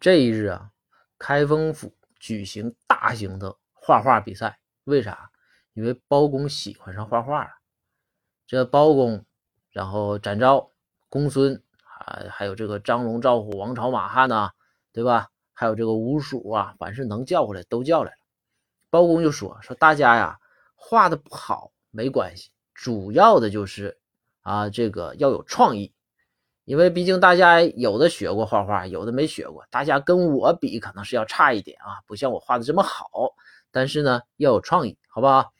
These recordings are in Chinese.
这一日啊，开封府举行大型的画画比赛。为啥？因为包公喜欢上画画了。这包公，然后展昭、公孙啊，还有这个张龙、赵虎、王朝、马汉呐，对吧？还有这个吴蜀啊，凡是能叫过来都叫来了。包公就说：“说大家呀，画的不好没关系，主要的就是啊，这个要有创意。”因为毕竟大家有的学过画画，有的没学过，大家跟我比可能是要差一点啊，不像我画的这么好。但是呢，要有创意，好不好？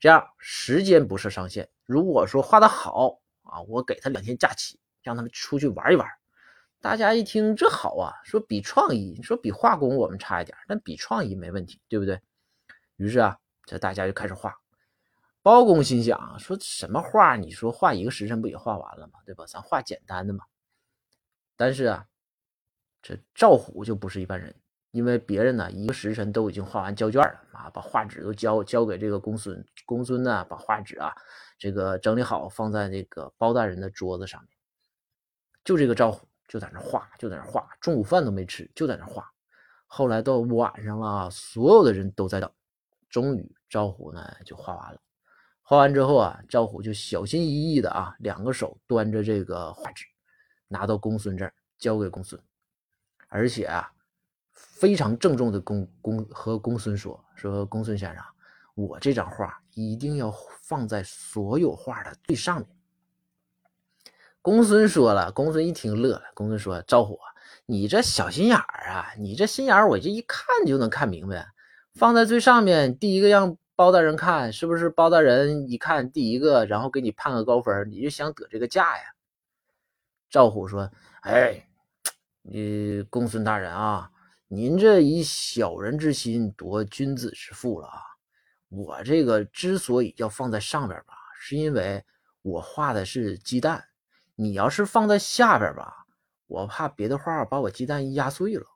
这样时间不设上限。如果说画的好啊，我给他两天假期，让他们出去玩一玩。大家一听这好啊，说比创意，说比画工我们差一点，但比创意没问题，对不对？于是啊，这大家就开始画。包公心想说什么画？你说画一个时辰不也画完了吗？对吧？咱画简单的嘛。但是啊，这赵虎就不是一般人，因为别人呢一个时辰都已经画完交卷了啊，把画纸都交交给这个公孙。公孙呢把画纸啊这个整理好放在那个包大人的桌子上面。就这个赵虎就在那画，就在那画，中午饭都没吃，就在那画。后来到晚上了，所有的人都在等，终于赵虎呢就画完了。画完之后啊，赵虎就小心翼翼的啊，两个手端着这个画纸，拿到公孙这儿交给公孙，而且啊，非常郑重的公公和公孙说说公孙先生，我这张画一定要放在所有画的最上面。公孙说了，公孙一听乐了，公孙说赵虎，你这小心眼儿啊，你这心眼儿我这一看就能看明白，放在最上面，第一个让。包大人看是不是包大人一看第一个，然后给你判个高分，你就想得这个价呀？赵虎说：“哎，你公孙大人啊，您这以小人之心夺君子之腹了啊！我这个之所以要放在上边吧，是因为我画的是鸡蛋，你要是放在下边吧，我怕别的画把我鸡蛋压碎了。”